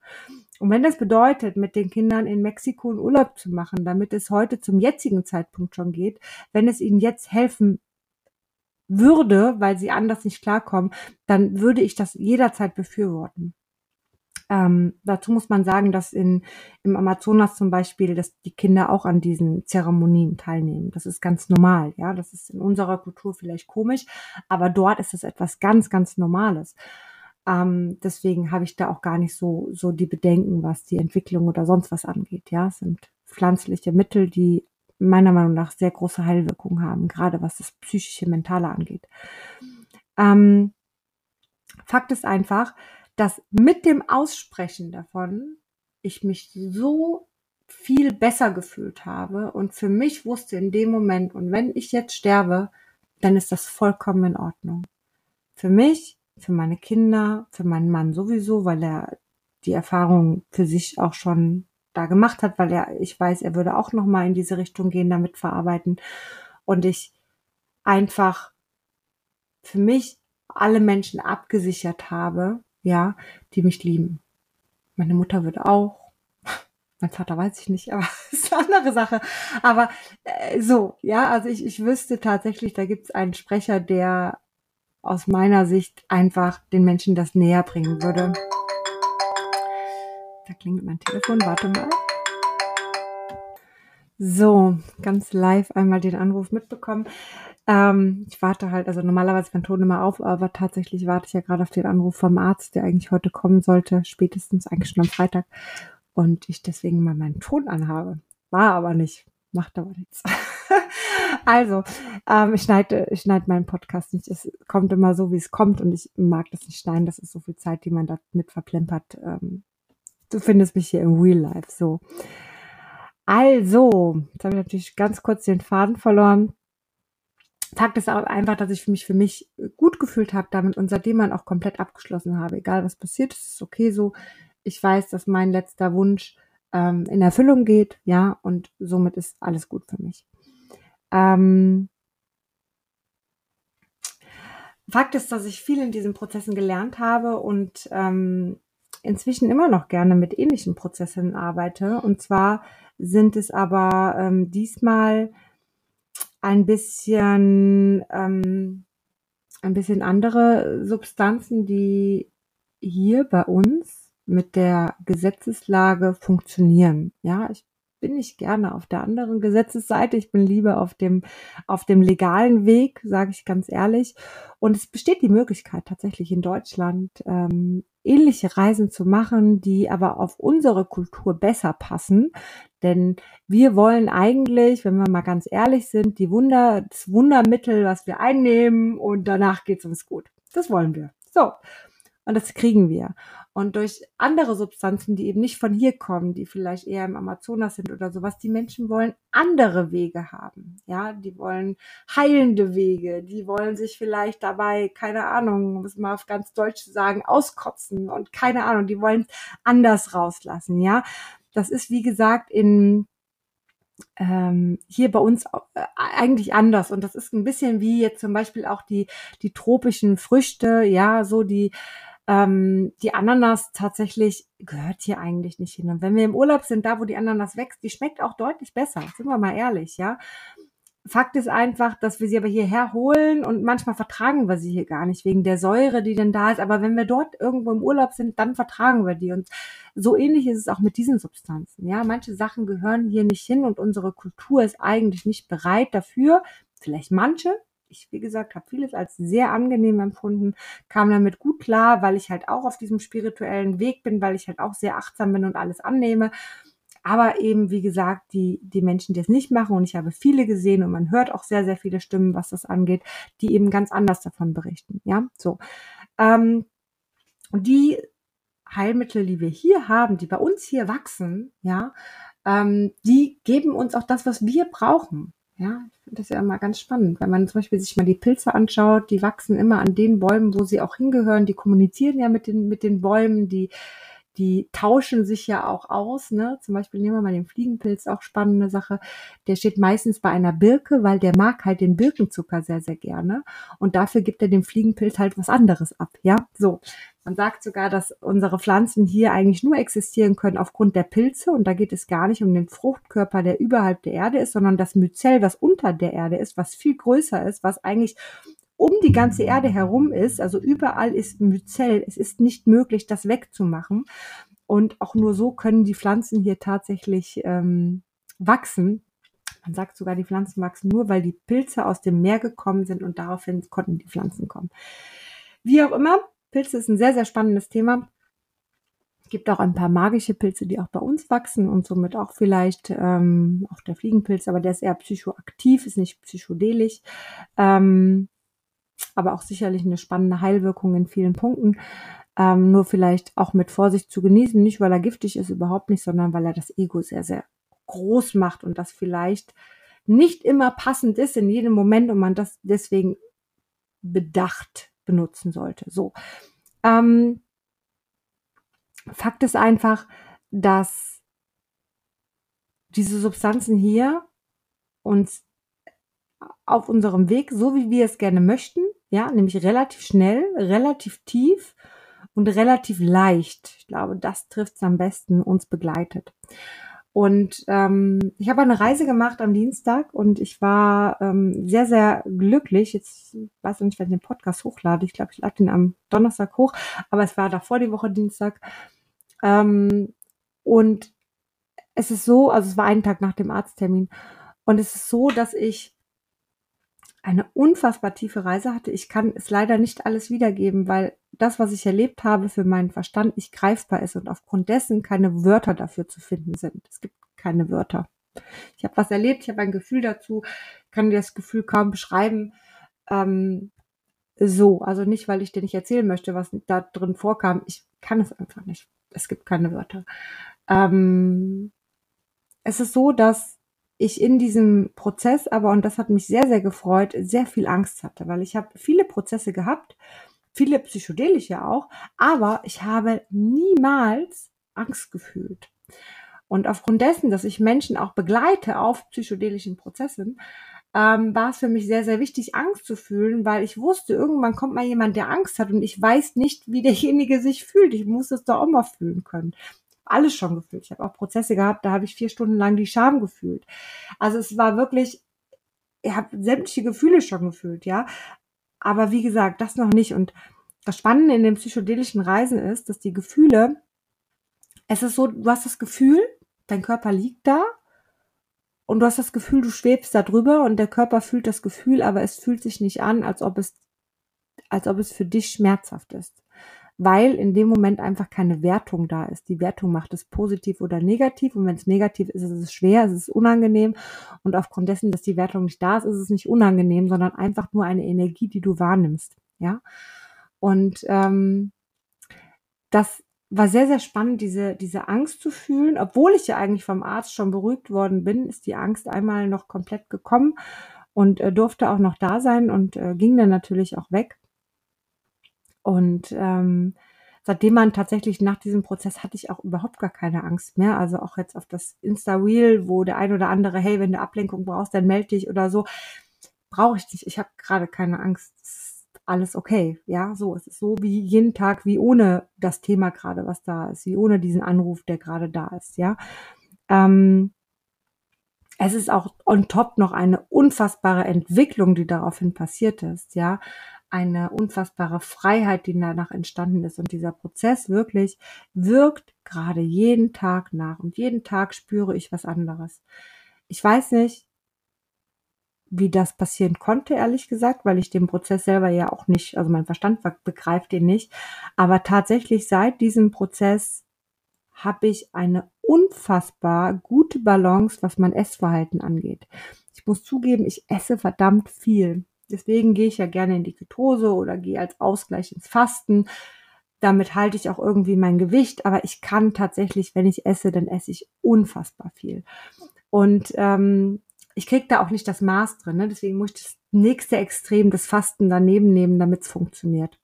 Und wenn das bedeutet, mit den Kindern in Mexiko einen Urlaub zu machen, damit es heute zum jetzigen Zeitpunkt schon geht, wenn es ihnen jetzt helfen würde, weil sie anders nicht klarkommen, dann würde ich das jederzeit befürworten. Ähm, dazu muss man sagen, dass in, im Amazonas zum Beispiel, dass die Kinder auch an diesen Zeremonien teilnehmen. Das ist ganz normal, ja. Das ist in unserer Kultur vielleicht komisch, aber dort ist es etwas ganz, ganz Normales. Ähm, deswegen habe ich da auch gar nicht so, so die Bedenken, was die Entwicklung oder sonst was angeht. Ja, es sind pflanzliche Mittel, die meiner Meinung nach sehr große Heilwirkung haben, gerade was das psychische, mentale angeht. Ähm, Fakt ist einfach, dass mit dem Aussprechen davon ich mich so viel besser gefühlt habe und für mich wusste in dem Moment, und wenn ich jetzt sterbe, dann ist das vollkommen in Ordnung. Für mich für meine Kinder, für meinen Mann sowieso, weil er die Erfahrung für sich auch schon da gemacht hat, weil er, ich weiß, er würde auch noch mal in diese Richtung gehen, damit verarbeiten und ich einfach für mich alle Menschen abgesichert habe, ja, die mich lieben. Meine Mutter würde auch, mein Vater weiß ich nicht, aber ist eine andere Sache. Aber äh, so, ja, also ich, ich wüsste tatsächlich, da gibt es einen Sprecher, der aus meiner Sicht einfach den Menschen das näher bringen würde. Da klingelt mein Telefon, warte mal. So, ganz live einmal den Anruf mitbekommen. Ähm, ich warte halt, also normalerweise kann Ton immer auf, aber tatsächlich warte ich ja gerade auf den Anruf vom Arzt, der eigentlich heute kommen sollte, spätestens eigentlich schon am Freitag. und ich deswegen mal meinen Ton anhabe. War aber nicht, macht aber nichts. also, ähm, ich schneide, ich schneide meinen Podcast nicht. Es kommt immer so, wie es kommt und ich mag das nicht schneiden. Das ist so viel Zeit, die man damit verplempert. Ähm, du findest mich hier im Real Life so. Also, jetzt habe ich natürlich ganz kurz den Faden verloren. Fakt ist auch einfach, dass ich mich für mich gut gefühlt habe damit und seitdem man auch komplett abgeschlossen habe. Egal was passiert, ist es okay so. Ich weiß, dass mein letzter Wunsch ähm, in Erfüllung geht, ja, und somit ist alles gut für mich. Ähm, Fakt ist, dass ich viel in diesen Prozessen gelernt habe und ähm, inzwischen immer noch gerne mit ähnlichen Prozessen arbeite. Und zwar sind es aber ähm, diesmal ein bisschen ähm, ein bisschen andere Substanzen, die hier bei uns mit der Gesetzeslage funktionieren. Ja, ich bin ich gerne auf der anderen Gesetzesseite. Ich bin lieber auf dem, auf dem legalen Weg, sage ich ganz ehrlich. Und es besteht die Möglichkeit tatsächlich in Deutschland ähm, ähnliche Reisen zu machen, die aber auf unsere Kultur besser passen. Denn wir wollen eigentlich, wenn wir mal ganz ehrlich sind, die Wunder, das Wundermittel, was wir einnehmen und danach geht's uns gut. Das wollen wir. So. Und das kriegen wir. Und durch andere Substanzen, die eben nicht von hier kommen, die vielleicht eher im Amazonas sind oder sowas, die Menschen wollen andere Wege haben. Ja, die wollen heilende Wege, die wollen sich vielleicht dabei, keine Ahnung, muss man auf ganz Deutsch sagen, auskotzen und keine Ahnung, die wollen anders rauslassen. Ja, das ist wie gesagt in ähm, hier bei uns äh, eigentlich anders und das ist ein bisschen wie jetzt zum Beispiel auch die die tropischen Früchte, ja, so die ähm, die Ananas tatsächlich gehört hier eigentlich nicht hin. Und wenn wir im Urlaub sind, da wo die Ananas wächst, die schmeckt auch deutlich besser, sind wir mal ehrlich, ja. Fakt ist einfach, dass wir sie aber hierher holen und manchmal vertragen wir sie hier gar nicht wegen der Säure, die denn da ist. Aber wenn wir dort irgendwo im Urlaub sind, dann vertragen wir die. Und so ähnlich ist es auch mit diesen Substanzen. Ja, manche Sachen gehören hier nicht hin und unsere Kultur ist eigentlich nicht bereit dafür. Vielleicht manche, ich, wie gesagt, habe vieles als sehr angenehm empfunden, kam damit gut klar, weil ich halt auch auf diesem spirituellen Weg bin, weil ich halt auch sehr achtsam bin und alles annehme. Aber eben, wie gesagt, die, die Menschen, die es nicht machen, und ich habe viele gesehen und man hört auch sehr, sehr viele Stimmen, was das angeht, die eben ganz anders davon berichten. Ja, so. Ähm, die Heilmittel, die wir hier haben, die bei uns hier wachsen, ja, ähm, die geben uns auch das, was wir brauchen. Ja, das ja immer ganz spannend, wenn man zum Beispiel sich mal die Pilze anschaut, die wachsen immer an den Bäumen, wo sie auch hingehören, die kommunizieren ja mit den, mit den Bäumen, die, die tauschen sich ja auch aus. Ne? Zum Beispiel nehmen wir mal den Fliegenpilz, auch spannende Sache. Der steht meistens bei einer Birke, weil der mag halt den Birkenzucker sehr, sehr gerne. Und dafür gibt er dem Fliegenpilz halt was anderes ab. Ja, so. Man sagt sogar, dass unsere Pflanzen hier eigentlich nur existieren können aufgrund der Pilze. Und da geht es gar nicht um den Fruchtkörper, der überhalb der Erde ist, sondern das Myzel, was unter der Erde ist, was viel größer ist, was eigentlich um die ganze Erde herum ist. Also überall ist Myzel. Es ist nicht möglich, das wegzumachen. Und auch nur so können die Pflanzen hier tatsächlich ähm, wachsen. Man sagt sogar, die Pflanzen wachsen nur, weil die Pilze aus dem Meer gekommen sind und daraufhin konnten die Pflanzen kommen. Wie auch immer, Pilze ist ein sehr, sehr spannendes Thema. Es gibt auch ein paar magische Pilze, die auch bei uns wachsen und somit auch vielleicht ähm, auch der Fliegenpilz, aber der ist eher psychoaktiv, ist nicht psychodelisch. Ähm, aber auch sicherlich eine spannende Heilwirkung in vielen Punkten. Ähm, nur vielleicht auch mit Vorsicht zu genießen, nicht weil er giftig ist, überhaupt nicht, sondern weil er das Ego sehr, sehr groß macht und das vielleicht nicht immer passend ist in jedem Moment und man das deswegen bedacht benutzen sollte. So. Ähm, Fakt ist einfach, dass diese Substanzen hier uns auf unserem Weg, so wie wir es gerne möchten, ja, nämlich relativ schnell, relativ tief und relativ leicht. Ich glaube, das trifft es am besten, uns begleitet. Und ähm, ich habe eine Reise gemacht am Dienstag und ich war ähm, sehr, sehr glücklich. Jetzt weiß ich nicht, wenn ich den Podcast hochlade. Ich glaube, ich lade den am Donnerstag hoch, aber es war davor die Woche Dienstag. Ähm, und es ist so, also es war einen Tag nach dem Arzttermin. Und es ist so, dass ich eine unfassbar tiefe Reise hatte. Ich kann es leider nicht alles wiedergeben, weil das, was ich erlebt habe, für meinen Verstand nicht greifbar ist und aufgrund dessen keine Wörter dafür zu finden sind. Es gibt keine Wörter. Ich habe was erlebt, ich habe ein Gefühl dazu, kann das Gefühl kaum beschreiben. Ähm, so, also nicht, weil ich dir nicht erzählen möchte, was da drin vorkam. Ich kann es einfach nicht. Es gibt keine Wörter. Ähm, es ist so, dass ich in diesem Prozess aber, und das hat mich sehr, sehr gefreut, sehr viel Angst hatte, weil ich habe viele Prozesse gehabt, viele psychedelische auch, aber ich habe niemals Angst gefühlt. Und aufgrund dessen, dass ich Menschen auch begleite auf psychedelischen Prozessen, ähm, war es für mich sehr, sehr wichtig, Angst zu fühlen, weil ich wusste, irgendwann kommt mal jemand, der Angst hat und ich weiß nicht, wie derjenige sich fühlt. Ich muss es doch auch mal fühlen können alles schon gefühlt. Ich habe auch Prozesse gehabt, da habe ich vier Stunden lang die Scham gefühlt. Also es war wirklich, ich habe sämtliche Gefühle schon gefühlt, ja. Aber wie gesagt, das noch nicht. Und das Spannende in den psychedelischen Reisen ist, dass die Gefühle, es ist so, du hast das Gefühl, dein Körper liegt da und du hast das Gefühl, du schwebst da drüber und der Körper fühlt das Gefühl, aber es fühlt sich nicht an, als ob es, als ob es für dich schmerzhaft ist weil in dem Moment einfach keine Wertung da ist. Die Wertung macht es positiv oder negativ und wenn es negativ ist, ist es schwer, ist es unangenehm und aufgrund dessen, dass die Wertung nicht da ist, ist es nicht unangenehm, sondern einfach nur eine Energie, die du wahrnimmst. Ja, und ähm, das war sehr, sehr spannend, diese, diese Angst zu fühlen. Obwohl ich ja eigentlich vom Arzt schon beruhigt worden bin, ist die Angst einmal noch komplett gekommen und äh, durfte auch noch da sein und äh, ging dann natürlich auch weg. Und ähm, seitdem man tatsächlich nach diesem Prozess hatte ich auch überhaupt gar keine Angst mehr. Also auch jetzt auf das Insta-Wheel, wo der ein oder andere, hey, wenn du Ablenkung brauchst, dann melde dich oder so. Brauche ich nicht. Ich habe gerade keine Angst. Alles okay. Ja, so. Es ist so wie jeden Tag, wie ohne das Thema gerade, was da ist, wie ohne diesen Anruf, der gerade da ist. Ja. Ähm, es ist auch on top noch eine unfassbare Entwicklung, die daraufhin passiert ist. Ja eine unfassbare Freiheit, die danach entstanden ist. Und dieser Prozess wirklich wirkt gerade jeden Tag nach. Und jeden Tag spüre ich was anderes. Ich weiß nicht, wie das passieren konnte, ehrlich gesagt, weil ich den Prozess selber ja auch nicht, also mein Verstand begreift den nicht. Aber tatsächlich seit diesem Prozess habe ich eine unfassbar gute Balance, was mein Essverhalten angeht. Ich muss zugeben, ich esse verdammt viel. Deswegen gehe ich ja gerne in die Ketose oder gehe als Ausgleich ins Fasten. Damit halte ich auch irgendwie mein Gewicht, aber ich kann tatsächlich, wenn ich esse, dann esse ich unfassbar viel. Und ähm, ich kriege da auch nicht das Maß drin. Ne? Deswegen muss ich das nächste Extrem, das Fasten daneben nehmen, damit es funktioniert.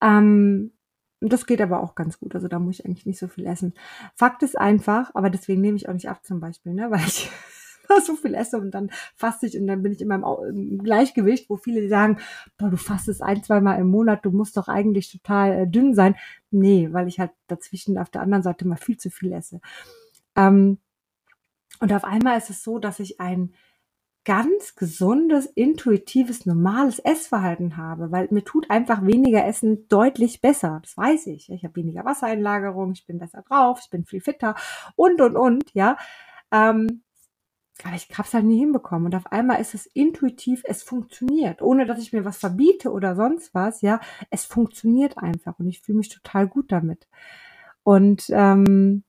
Ähm, das geht aber auch ganz gut. Also da muss ich eigentlich nicht so viel essen. Fakt ist einfach, aber deswegen nehme ich auch nicht ab zum Beispiel, ne? weil ich so viel esse und dann faste ich und dann bin ich in meinem Gleichgewicht, wo viele sagen, boah, du fastest ein, zwei Mal im Monat, du musst doch eigentlich total äh, dünn sein. Nee, weil ich halt dazwischen auf der anderen Seite mal viel zu viel esse. Ähm, und auf einmal ist es so, dass ich ein ganz gesundes, intuitives, normales Essverhalten habe, weil mir tut einfach weniger Essen deutlich besser. Das weiß ich. Ich habe weniger Wassereinlagerung, ich bin besser drauf, ich bin viel fitter und und und, ja. Ähm, aber ich habe es halt nie hinbekommen. Und auf einmal ist es intuitiv, es funktioniert, ohne dass ich mir was verbiete oder sonst was. Ja, es funktioniert einfach und ich fühle mich total gut damit. Und ähm,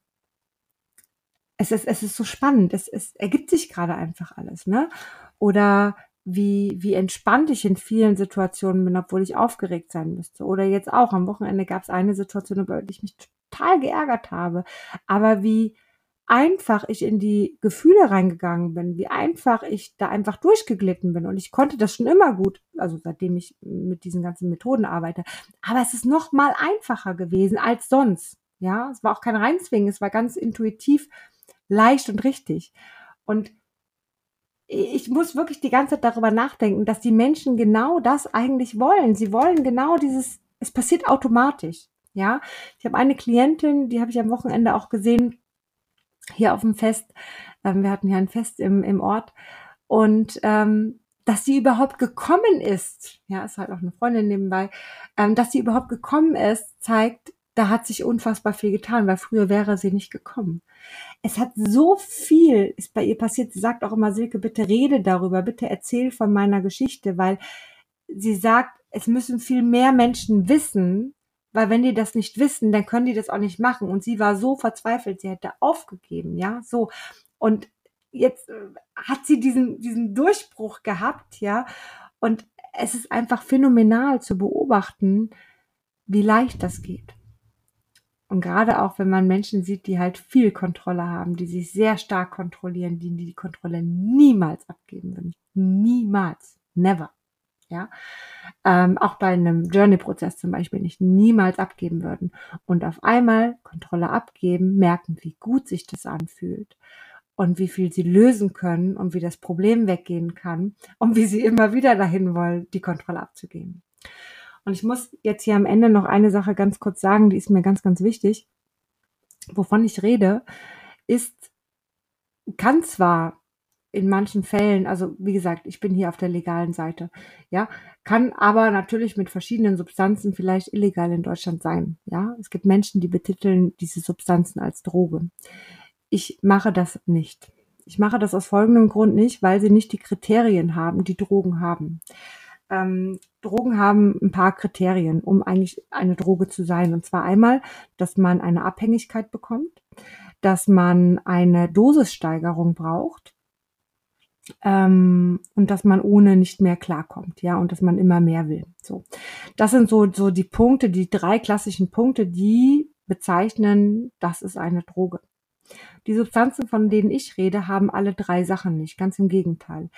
es ist, es ist so spannend. Es, es ergibt sich gerade einfach alles, ne? Oder wie, wie entspannt ich in vielen Situationen bin, obwohl ich aufgeregt sein müsste. Oder jetzt auch am Wochenende gab es eine Situation, über die ich mich total geärgert habe. Aber wie, einfach ich in die Gefühle reingegangen bin, wie einfach ich da einfach durchgeglitten bin. Und ich konnte das schon immer gut, also seitdem ich mit diesen ganzen Methoden arbeite. Aber es ist noch mal einfacher gewesen als sonst. Ja, es war auch kein Reinzwingen, es war ganz intuitiv, leicht und richtig. Und ich muss wirklich die ganze Zeit darüber nachdenken, dass die Menschen genau das eigentlich wollen. Sie wollen genau dieses, es passiert automatisch. Ja, ich habe eine Klientin, die habe ich am Wochenende auch gesehen, hier auf dem Fest. Ähm, wir hatten ja ein Fest im, im Ort. Und ähm, dass sie überhaupt gekommen ist, ja, ist halt auch eine Freundin nebenbei, ähm, dass sie überhaupt gekommen ist, zeigt, da hat sich unfassbar viel getan, weil früher wäre sie nicht gekommen. Es hat so viel ist bei ihr passiert. Sie sagt auch immer, Silke, bitte rede darüber, bitte erzähl von meiner Geschichte, weil sie sagt, es müssen viel mehr Menschen wissen, weil wenn die das nicht wissen, dann können die das auch nicht machen. Und sie war so verzweifelt, sie hätte aufgegeben, ja, so. Und jetzt äh, hat sie diesen, diesen Durchbruch gehabt, ja. Und es ist einfach phänomenal zu beobachten, wie leicht das geht. Und gerade auch, wenn man Menschen sieht, die halt viel Kontrolle haben, die sich sehr stark kontrollieren, die die Kontrolle niemals abgeben würden. Niemals. Never. Ja. Ähm, auch bei einem Journey-Prozess zum Beispiel nicht niemals abgeben würden. Und auf einmal Kontrolle abgeben, merken, wie gut sich das anfühlt und wie viel sie lösen können und wie das Problem weggehen kann und wie sie immer wieder dahin wollen, die Kontrolle abzugeben. Und ich muss jetzt hier am Ende noch eine Sache ganz kurz sagen, die ist mir ganz, ganz wichtig. Wovon ich rede, ist, kann zwar in manchen Fällen, also wie gesagt, ich bin hier auf der legalen Seite, ja, kann aber natürlich mit verschiedenen Substanzen vielleicht illegal in Deutschland sein, ja. Es gibt Menschen, die betiteln diese Substanzen als Droge. Ich mache das nicht. Ich mache das aus folgendem Grund nicht, weil sie nicht die Kriterien haben, die Drogen haben. Ähm, Drogen haben ein paar Kriterien, um eigentlich eine Droge zu sein. Und zwar einmal, dass man eine Abhängigkeit bekommt, dass man eine Dosissteigerung braucht ähm, und dass man ohne nicht mehr klarkommt, ja, und dass man immer mehr will. So, das sind so so die Punkte, die drei klassischen Punkte, die bezeichnen, das ist eine Droge. Die Substanzen, von denen ich rede, haben alle drei Sachen nicht. Ganz im Gegenteil.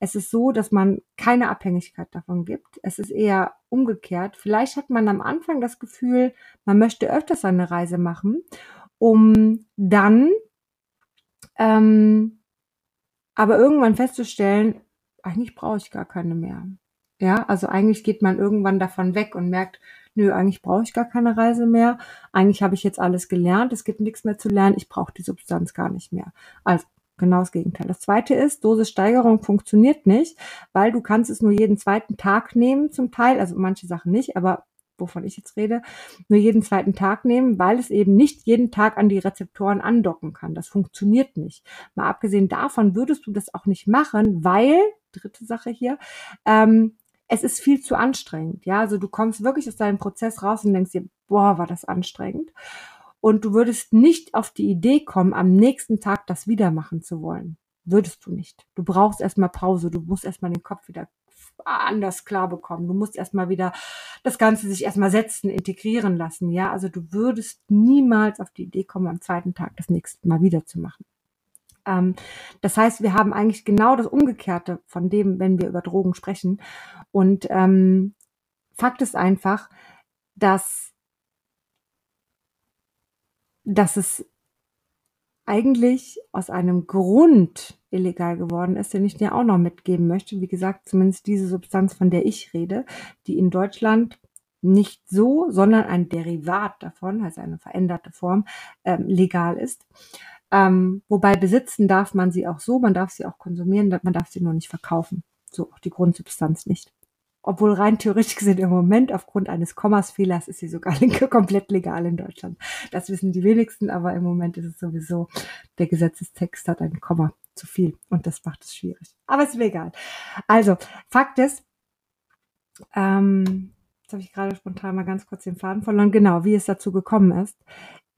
Es ist so, dass man keine Abhängigkeit davon gibt. Es ist eher umgekehrt. Vielleicht hat man am Anfang das Gefühl, man möchte öfters eine Reise machen, um dann ähm, aber irgendwann festzustellen, eigentlich brauche ich gar keine mehr. Ja, also eigentlich geht man irgendwann davon weg und merkt, nö, eigentlich brauche ich gar keine Reise mehr. Eigentlich habe ich jetzt alles gelernt. Es gibt nichts mehr zu lernen. Ich brauche die Substanz gar nicht mehr. Also Genau das Gegenteil. Das zweite ist, Dosissteigerung funktioniert nicht, weil du kannst es nur jeden zweiten Tag nehmen zum Teil, also manche Sachen nicht, aber wovon ich jetzt rede, nur jeden zweiten Tag nehmen, weil es eben nicht jeden Tag an die Rezeptoren andocken kann. Das funktioniert nicht. Mal abgesehen davon würdest du das auch nicht machen, weil, dritte Sache hier, ähm, es ist viel zu anstrengend. Ja, also du kommst wirklich aus deinem Prozess raus und denkst dir, boah, war das anstrengend und du würdest nicht auf die Idee kommen, am nächsten Tag das wieder machen zu wollen. Würdest du nicht. Du brauchst erstmal Pause, du musst erstmal den Kopf wieder anders klar bekommen. Du musst erstmal wieder das Ganze sich erstmal setzen, integrieren lassen. Ja, also du würdest niemals auf die Idee kommen, am zweiten Tag das nächste Mal wieder zu machen. Ähm, das heißt, wir haben eigentlich genau das Umgekehrte von dem, wenn wir über Drogen sprechen. Und ähm, Fakt ist einfach, dass dass es eigentlich aus einem Grund illegal geworden ist, den ich dir auch noch mitgeben möchte. Wie gesagt, zumindest diese Substanz, von der ich rede, die in Deutschland nicht so, sondern ein Derivat davon, also eine veränderte Form, ähm, legal ist. Ähm, wobei besitzen darf man sie auch so, man darf sie auch konsumieren, man darf sie nur nicht verkaufen. So auch die Grundsubstanz nicht obwohl rein theoretisch gesehen im Moment aufgrund eines Kommasfehlers ist sie sogar komplett legal in Deutschland. Das wissen die wenigsten, aber im Moment ist es sowieso, der Gesetzestext hat ein Komma zu viel und das macht es schwierig. Aber ist mir egal. Also, Fakt ist, ähm, jetzt habe ich gerade spontan mal ganz kurz den Faden verloren, genau, wie es dazu gekommen ist.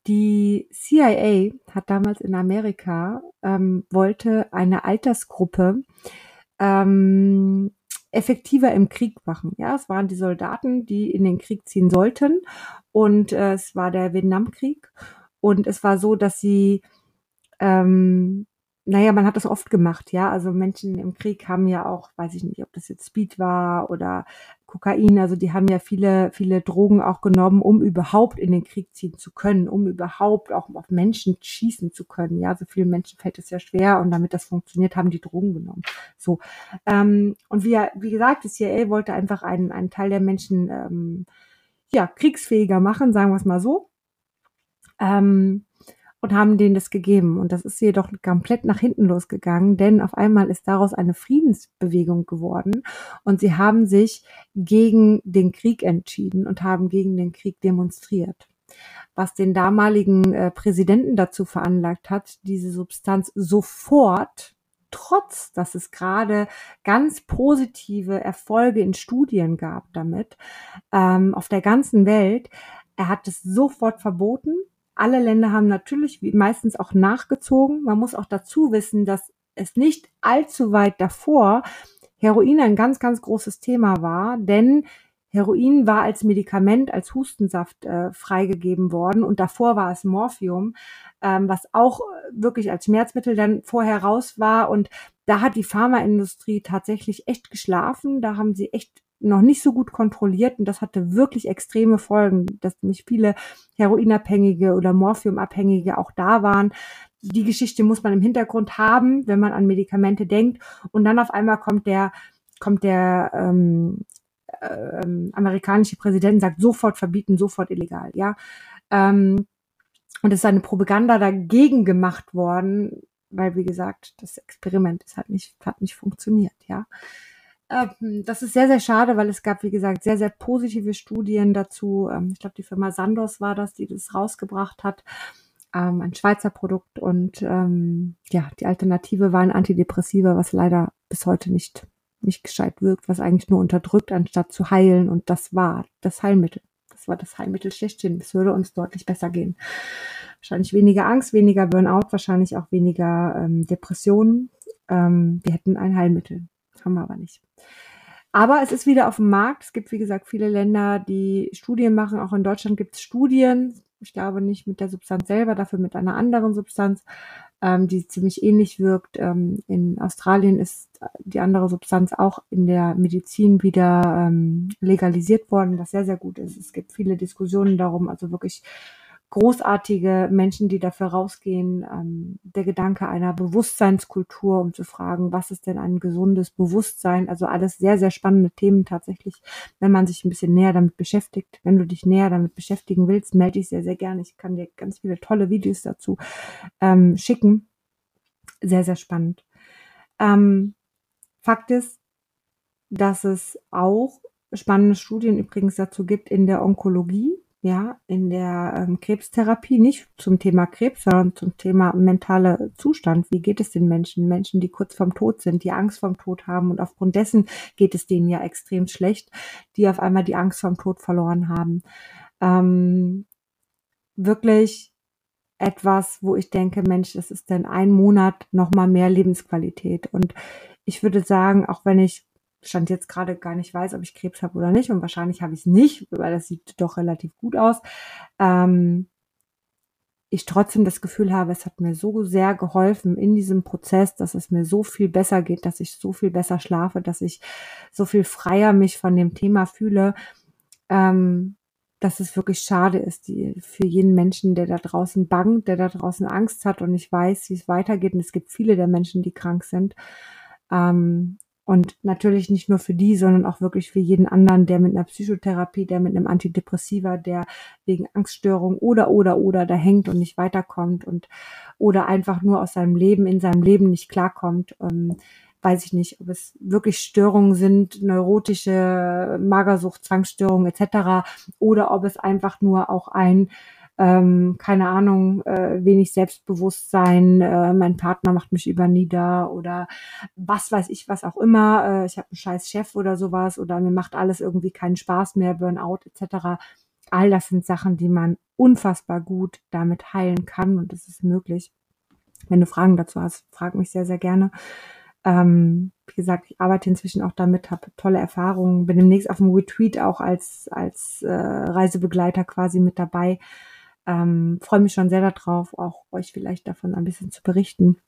Die CIA hat damals in Amerika, ähm, wollte eine Altersgruppe ähm, effektiver im Krieg machen. Ja, es waren die Soldaten, die in den Krieg ziehen sollten und äh, es war der Vietnamkrieg und es war so, dass sie ähm, naja, man hat das oft gemacht, ja. Also Menschen im Krieg haben ja auch, weiß ich nicht, ob das jetzt Speed war oder Kokain, also die haben ja viele, viele Drogen auch genommen, um überhaupt in den Krieg ziehen zu können, um überhaupt auch auf Menschen schießen zu können. Ja, so vielen Menschen fällt es ja schwer und damit das funktioniert, haben die Drogen genommen. So. Ähm, und wie, wie gesagt, das CIA wollte einfach einen, einen Teil der Menschen ähm, ja, kriegsfähiger machen, sagen wir es mal so. Ähm, und haben denen das gegeben. Und das ist jedoch komplett nach hinten losgegangen, denn auf einmal ist daraus eine Friedensbewegung geworden und sie haben sich gegen den Krieg entschieden und haben gegen den Krieg demonstriert. was den damaligen äh, Präsidenten dazu veranlagt hat, diese Substanz sofort trotz dass es gerade ganz positive Erfolge in Studien gab damit, ähm, auf der ganzen Welt. Er hat es sofort verboten. Alle Länder haben natürlich meistens auch nachgezogen. Man muss auch dazu wissen, dass es nicht allzu weit davor Heroin ein ganz, ganz großes Thema war, denn Heroin war als Medikament, als Hustensaft äh, freigegeben worden und davor war es Morphium, ähm, was auch wirklich als Schmerzmittel dann vorher raus war und da hat die Pharmaindustrie tatsächlich echt geschlafen, da haben sie echt noch nicht so gut kontrolliert und das hatte wirklich extreme Folgen, dass nämlich viele Heroinabhängige oder Morphiumabhängige auch da waren. Die Geschichte muss man im Hintergrund haben, wenn man an Medikamente denkt und dann auf einmal kommt der kommt der ähm, ähm, amerikanische Präsident sagt, sofort verbieten, sofort illegal, ja. Ähm, und es ist eine Propaganda dagegen gemacht worden, weil, wie gesagt, das Experiment ist halt nicht, hat nicht funktioniert, ja. Ähm, das ist sehr, sehr schade, weil es gab, wie gesagt, sehr, sehr positive Studien dazu. Ähm, ich glaube, die Firma Sandos war das, die das rausgebracht hat. Ähm, ein Schweizer Produkt und ja, die Alternative war ein Antidepressiva, was leider bis heute nicht nicht gescheit wirkt, was eigentlich nur unterdrückt, anstatt zu heilen. Und das war das Heilmittel. Das war das Heilmittel schlechthin. Es würde uns deutlich besser gehen. Wahrscheinlich weniger Angst, weniger Burnout, wahrscheinlich auch weniger ähm, Depressionen. Ähm, wir hätten ein Heilmittel. Haben wir aber nicht. Aber es ist wieder auf dem Markt. Es gibt, wie gesagt, viele Länder, die Studien machen. Auch in Deutschland gibt es Studien. Ich glaube nicht mit der Substanz selber, dafür mit einer anderen Substanz ähm, die ziemlich ähnlich wirkt. Ähm, in Australien ist die andere Substanz auch in der Medizin wieder ähm, legalisiert worden, was sehr, sehr gut ist. Es gibt viele Diskussionen darum, also wirklich großartige Menschen, die dafür rausgehen. Ähm, der Gedanke einer Bewusstseinskultur, um zu fragen, was ist denn ein gesundes Bewusstsein? Also alles sehr, sehr spannende Themen tatsächlich, wenn man sich ein bisschen näher damit beschäftigt. Wenn du dich näher damit beschäftigen willst, melde dich sehr, sehr gerne. Ich kann dir ganz viele tolle Videos dazu ähm, schicken. Sehr, sehr spannend. Ähm, Fakt ist, dass es auch spannende Studien übrigens dazu gibt in der Onkologie ja, in der ähm, Krebstherapie, nicht zum Thema Krebs, sondern zum Thema mentaler Zustand. Wie geht es den Menschen? Menschen, die kurz vorm Tod sind, die Angst vorm Tod haben und aufgrund dessen geht es denen ja extrem schlecht, die auf einmal die Angst vorm Tod verloren haben. Ähm, wirklich etwas, wo ich denke, Mensch, das ist denn ein Monat nochmal mehr Lebensqualität. Und ich würde sagen, auch wenn ich Stand jetzt gerade gar nicht weiß, ob ich Krebs habe oder nicht. Und wahrscheinlich habe ich es nicht, weil das sieht doch relativ gut aus. Ähm, ich trotzdem das Gefühl habe, es hat mir so sehr geholfen in diesem Prozess, dass es mir so viel besser geht, dass ich so viel besser schlafe, dass ich so viel freier mich von dem Thema fühle, ähm, dass es wirklich schade ist die, für jeden Menschen, der da draußen bangt, der da draußen Angst hat und nicht weiß, wie es weitergeht. Und es gibt viele der Menschen, die krank sind. Ähm, und natürlich nicht nur für die, sondern auch wirklich für jeden anderen, der mit einer Psychotherapie, der mit einem Antidepressiva, der wegen Angststörung oder, oder, oder da hängt und nicht weiterkommt und oder einfach nur aus seinem Leben, in seinem Leben nicht klarkommt. Ähm, weiß ich nicht, ob es wirklich Störungen sind, neurotische Magersucht, Zwangsstörungen etc. oder ob es einfach nur auch ein ähm, keine Ahnung, äh, wenig Selbstbewusstsein, äh, mein Partner macht mich über nieder oder was weiß ich, was auch immer, äh, ich habe einen scheiß Chef oder sowas oder mir macht alles irgendwie keinen Spaß mehr, Burnout etc. All das sind Sachen, die man unfassbar gut damit heilen kann und das ist möglich. Wenn du Fragen dazu hast, frag mich sehr, sehr gerne. Ähm, wie gesagt, ich arbeite inzwischen auch damit, habe tolle Erfahrungen, bin demnächst auf dem Retreat auch als, als äh, Reisebegleiter quasi mit dabei. Ähm, Freue mich schon sehr darauf, auch euch vielleicht davon ein bisschen zu berichten.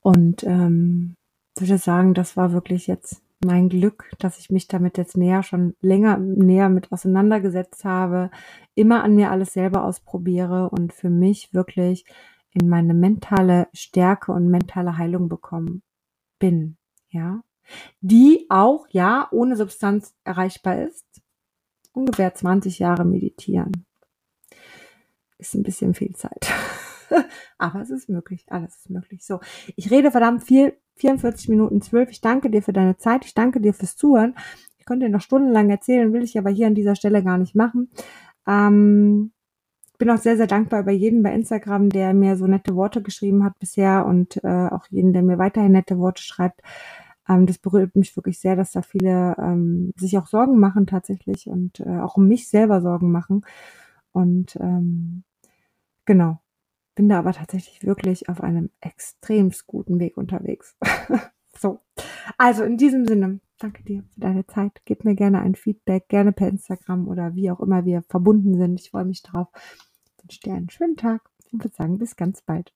Und ähm, würde sagen, das war wirklich jetzt mein Glück, dass ich mich damit jetzt näher schon länger näher mit auseinandergesetzt habe, immer an mir alles selber ausprobiere und für mich wirklich in meine mentale Stärke und mentale Heilung bekommen bin, ja, die auch ja ohne Substanz erreichbar ist. Ungefähr 20 Jahre meditieren ist ein bisschen viel Zeit. Aber es ist möglich, alles ist möglich. So, ich rede verdammt viel, 44 Minuten 12. Ich danke dir für deine Zeit, ich danke dir fürs Zuhören. Ich könnte dir noch stundenlang erzählen, will ich aber hier an dieser Stelle gar nicht machen. Ähm, bin auch sehr, sehr dankbar über jeden bei Instagram, der mir so nette Worte geschrieben hat bisher und äh, auch jeden, der mir weiterhin nette Worte schreibt. Ähm, das berührt mich wirklich sehr, dass da viele ähm, sich auch Sorgen machen tatsächlich und äh, auch um mich selber Sorgen machen. Und ähm, genau, bin da aber tatsächlich wirklich auf einem extremst guten Weg unterwegs. so, also in diesem Sinne, danke dir für deine Zeit. Gib mir gerne ein Feedback, gerne per Instagram oder wie auch immer wir verbunden sind. Ich freue mich drauf. Ich wünsche dir einen schönen Tag und würde sagen, bis ganz bald.